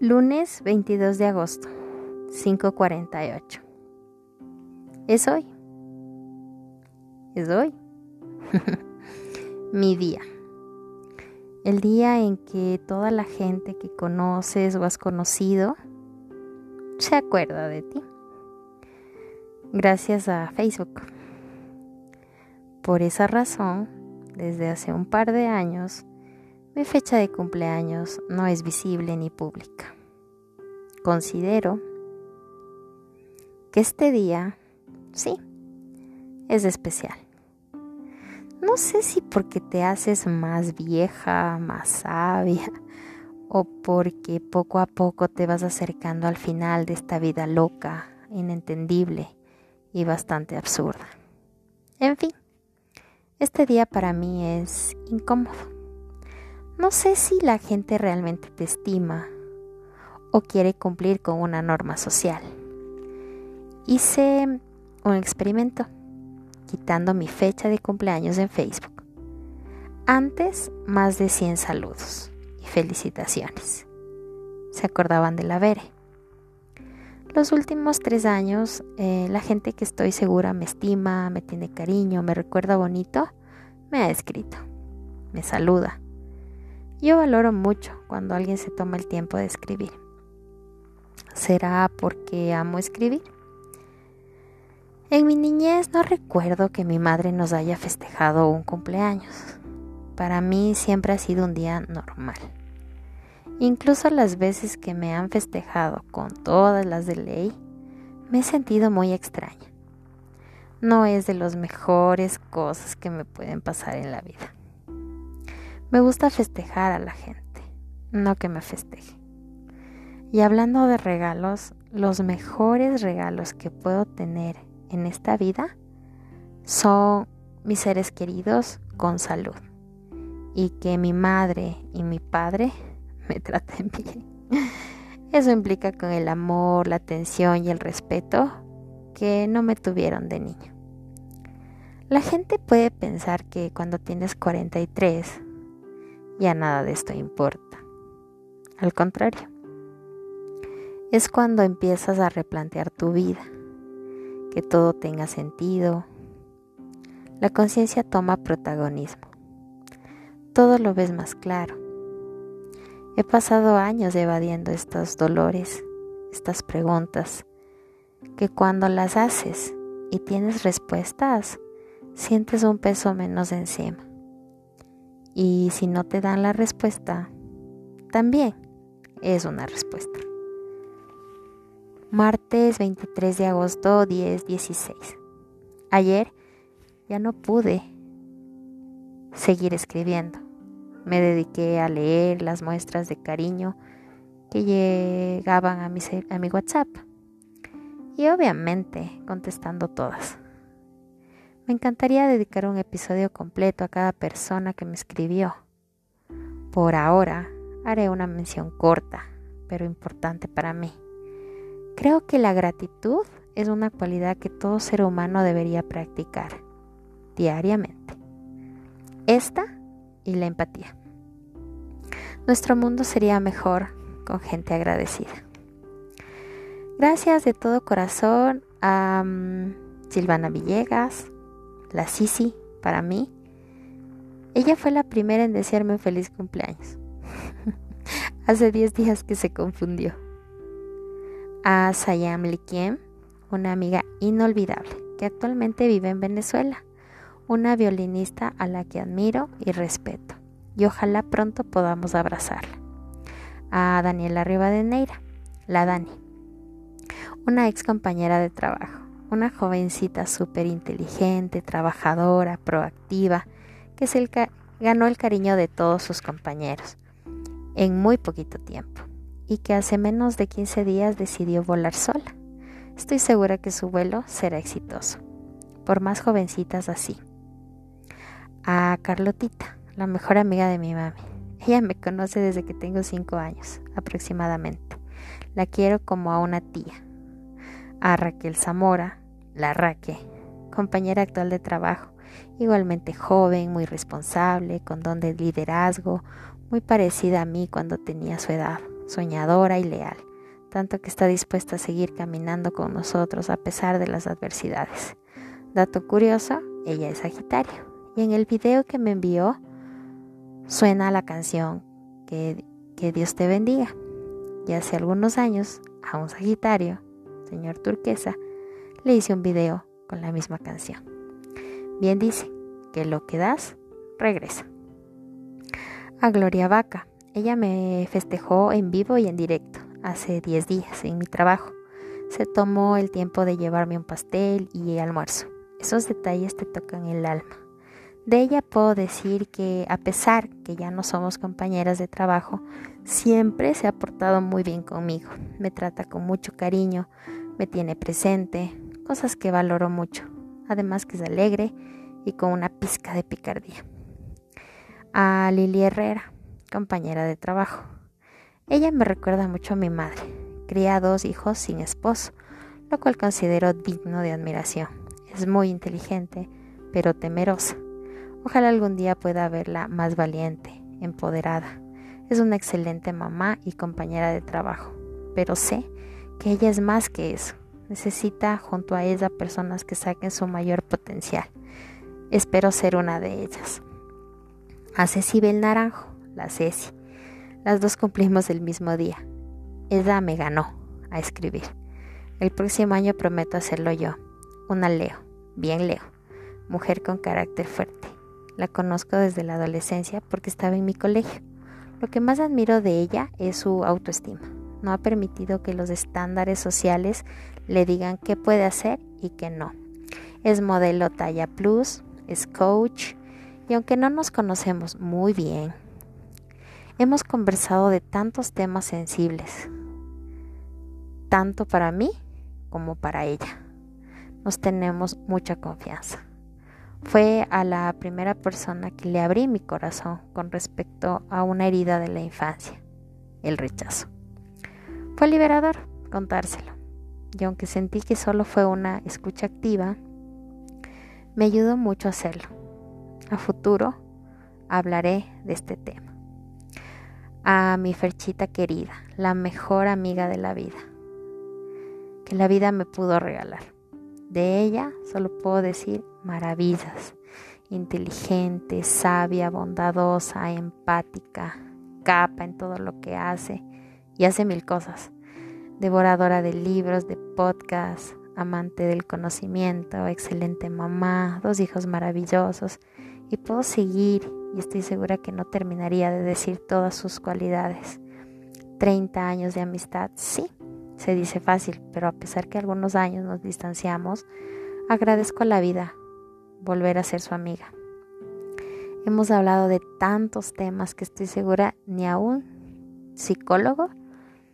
Lunes 22 de agosto, 5.48. Es hoy. Es hoy. Mi día. El día en que toda la gente que conoces o has conocido se acuerda de ti. Gracias a Facebook. Por esa razón, desde hace un par de años, mi fecha de cumpleaños no es visible ni pública. Considero que este día, sí, es especial. No sé si porque te haces más vieja, más sabia, o porque poco a poco te vas acercando al final de esta vida loca, inentendible y bastante absurda. En fin, este día para mí es incómodo. No sé si la gente realmente te estima o quiere cumplir con una norma social. Hice un experimento quitando mi fecha de cumpleaños en Facebook. Antes, más de 100 saludos y felicitaciones. Se acordaban de la Vere. Los últimos tres años, eh, la gente que estoy segura me estima, me tiene cariño, me recuerda bonito, me ha escrito, me saluda yo valoro mucho cuando alguien se toma el tiempo de escribir. ¿Será porque amo escribir? En mi niñez no recuerdo que mi madre nos haya festejado un cumpleaños. Para mí siempre ha sido un día normal. Incluso las veces que me han festejado con todas las de ley, me he sentido muy extraña. No es de las mejores cosas que me pueden pasar en la vida. Me gusta festejar a la gente, no que me festeje. Y hablando de regalos, los mejores regalos que puedo tener en esta vida son mis seres queridos con salud y que mi madre y mi padre me traten bien. Eso implica con el amor, la atención y el respeto que no me tuvieron de niño. La gente puede pensar que cuando tienes 43 ya nada de esto importa. Al contrario, es cuando empiezas a replantear tu vida, que todo tenga sentido. La conciencia toma protagonismo. Todo lo ves más claro. He pasado años evadiendo estos dolores, estas preguntas, que cuando las haces y tienes respuestas, sientes un peso menos encima. Y si no te dan la respuesta, también es una respuesta. Martes 23 de agosto 10:16. Ayer ya no pude seguir escribiendo. Me dediqué a leer las muestras de cariño que llegaban a mi, a mi WhatsApp y obviamente contestando todas. Me encantaría dedicar un episodio completo a cada persona que me escribió. Por ahora haré una mención corta, pero importante para mí. Creo que la gratitud es una cualidad que todo ser humano debería practicar diariamente. Esta y la empatía. Nuestro mundo sería mejor con gente agradecida. Gracias de todo corazón a mm, Silvana Villegas, la Sisi, para mí, ella fue la primera en desearme un feliz cumpleaños. Hace 10 días que se confundió. A Sayam Likiem, una amiga inolvidable que actualmente vive en Venezuela, una violinista a la que admiro y respeto, y ojalá pronto podamos abrazarla. A Daniela Rivadeneira, la Dani, una ex compañera de trabajo una jovencita súper inteligente, trabajadora, proactiva, que se ganó el cariño de todos sus compañeros en muy poquito tiempo y que hace menos de 15 días decidió volar sola. Estoy segura que su vuelo será exitoso, por más jovencitas así. A Carlotita, la mejor amiga de mi mami. Ella me conoce desde que tengo 5 años aproximadamente. La quiero como a una tía a Raquel Zamora, la Raque, compañera actual de trabajo, igualmente joven, muy responsable, con don de liderazgo, muy parecida a mí cuando tenía su edad, soñadora y leal, tanto que está dispuesta a seguir caminando con nosotros a pesar de las adversidades. Dato curioso, ella es Sagitario y en el video que me envió suena la canción que, que Dios te bendiga. Y hace algunos años a un Sagitario, señor Turquesa, le hice un video con la misma canción. Bien dice que lo que das, regresa. A Gloria Vaca, ella me festejó en vivo y en directo hace 10 días en mi trabajo. Se tomó el tiempo de llevarme un pastel y almuerzo. Esos detalles te tocan el alma. De ella puedo decir que a pesar que ya no somos compañeras de trabajo, siempre se ha portado muy bien conmigo. Me trata con mucho cariño, me tiene presente, cosas que valoro mucho. Además que es alegre y con una pizca de picardía. A Lili Herrera, compañera de trabajo. Ella me recuerda mucho a mi madre. Cría dos hijos sin esposo, lo cual considero digno de admiración. Es muy inteligente, pero temerosa. Ojalá algún día pueda verla más valiente, empoderada. Es una excelente mamá y compañera de trabajo, pero sé que ella es más que eso. Necesita junto a ella personas que saquen su mayor potencial. Espero ser una de ellas. A Ceci Bel Naranjo, la Ceci. Las dos cumplimos el mismo día. Ella me ganó a escribir. El próximo año prometo hacerlo yo. Una Leo, bien Leo, mujer con carácter fuerte la conozco desde la adolescencia porque estaba en mi colegio. Lo que más admiro de ella es su autoestima. No ha permitido que los estándares sociales le digan qué puede hacer y qué no. Es modelo talla plus, es coach y aunque no nos conocemos muy bien, hemos conversado de tantos temas sensibles, tanto para mí como para ella. Nos tenemos mucha confianza. Fue a la primera persona que le abrí mi corazón con respecto a una herida de la infancia, el rechazo. Fue liberador contárselo, y aunque sentí que solo fue una escucha activa, me ayudó mucho a hacerlo. A futuro hablaré de este tema. A mi Ferchita querida, la mejor amiga de la vida, que la vida me pudo regalar. De ella solo puedo decir maravillas. Inteligente, sabia, bondadosa, empática, capa en todo lo que hace y hace mil cosas. Devoradora de libros, de podcasts, amante del conocimiento, excelente mamá, dos hijos maravillosos y puedo seguir y estoy segura que no terminaría de decir todas sus cualidades. 30 años de amistad, sí, se dice fácil, pero a pesar que algunos años nos distanciamos, agradezco la vida volver a ser su amiga. Hemos hablado de tantos temas que estoy segura ni a un psicólogo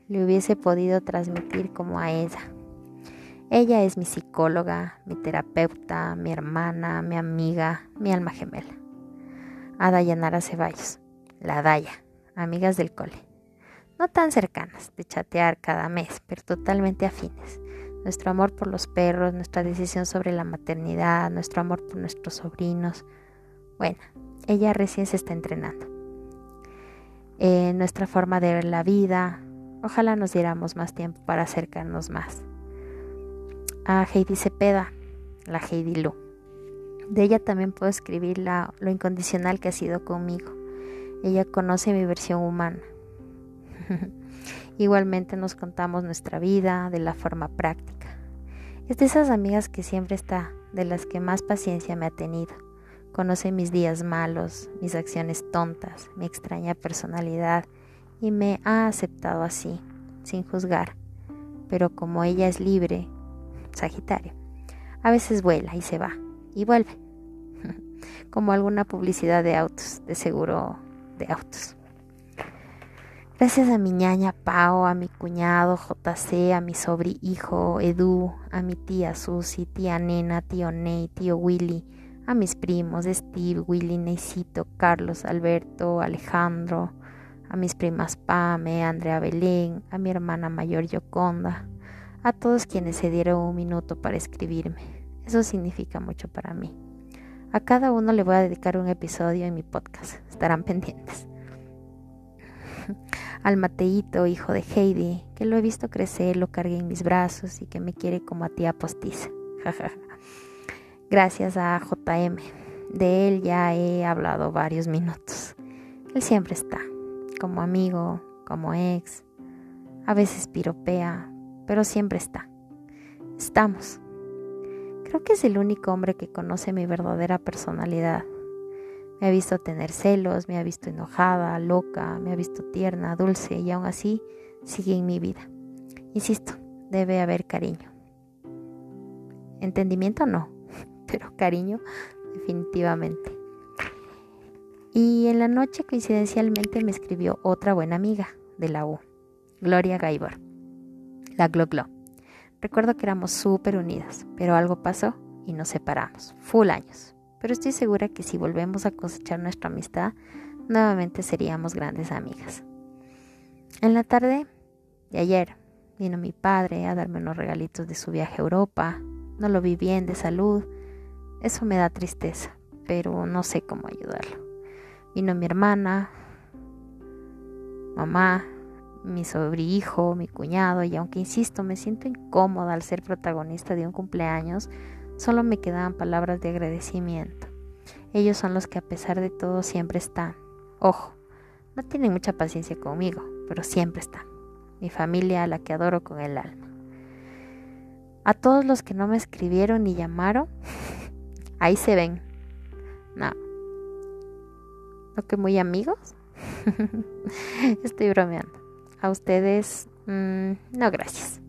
le hubiese podido transmitir como a ella. Ella es mi psicóloga, mi terapeuta, mi hermana, mi amiga, mi alma gemela. Ada Yanara Ceballos, la Daya, amigas del cole no tan cercanas, de chatear cada mes, pero totalmente afines. Nuestro amor por los perros, nuestra decisión sobre la maternidad, nuestro amor por nuestros sobrinos. Bueno, ella recién se está entrenando. Eh, nuestra forma de ver la vida. Ojalá nos diéramos más tiempo para acercarnos más. A Heidi Cepeda, la Heidi Lu. De ella también puedo escribir lo incondicional que ha sido conmigo. Ella conoce mi versión humana Igualmente nos contamos nuestra vida de la forma práctica. Es de esas amigas que siempre está, de las que más paciencia me ha tenido. Conoce mis días malos, mis acciones tontas, mi extraña personalidad y me ha aceptado así, sin juzgar. Pero como ella es libre, Sagitario, a veces vuela y se va y vuelve, como alguna publicidad de autos, de seguro de autos. Gracias a mi ñaña Pao, a mi cuñado JC, a mi sobri hijo Edu, a mi tía Susi, tía Nena, tío Ney, tío Willy, a mis primos Steve, Willy, Neisito, Carlos, Alberto, Alejandro, a mis primas Pame, Andrea Belén, a mi hermana mayor Yoconda, a todos quienes se dieron un minuto para escribirme. Eso significa mucho para mí. A cada uno le voy a dedicar un episodio en mi podcast. Estarán pendientes. al Mateito, hijo de Heidi, que lo he visto crecer, lo cargué en mis brazos y que me quiere como a tía postiza. Gracias a JM. De él ya he hablado varios minutos. Él siempre está, como amigo, como ex. A veces piropea, pero siempre está. Estamos. Creo que es el único hombre que conoce mi verdadera personalidad. Me ha visto tener celos, me ha visto enojada, loca, me ha visto tierna, dulce y aún así sigue en mi vida. Insisto, debe haber cariño. Entendimiento no, pero cariño definitivamente. Y en la noche coincidencialmente me escribió otra buena amiga de la U, Gloria Gaibor, la Glo Glo. Recuerdo que éramos súper unidas, pero algo pasó y nos separamos, full años. Pero estoy segura que si volvemos a cosechar nuestra amistad, nuevamente seríamos grandes amigas. En la tarde de ayer vino mi padre a darme unos regalitos de su viaje a Europa. No lo vi bien de salud. Eso me da tristeza, pero no sé cómo ayudarlo. Vino mi hermana, mamá, mi sobrihijo, mi cuñado, y aunque insisto, me siento incómoda al ser protagonista de un cumpleaños, solo me quedaban palabras de agradecimiento. Ellos son los que a pesar de todo siempre están. Ojo, no tienen mucha paciencia conmigo, pero siempre están. Mi familia a la que adoro con el alma. A todos los que no me escribieron ni llamaron, ahí se ven. No, ¿No que muy amigos? Estoy bromeando. A ustedes, mm, no, gracias.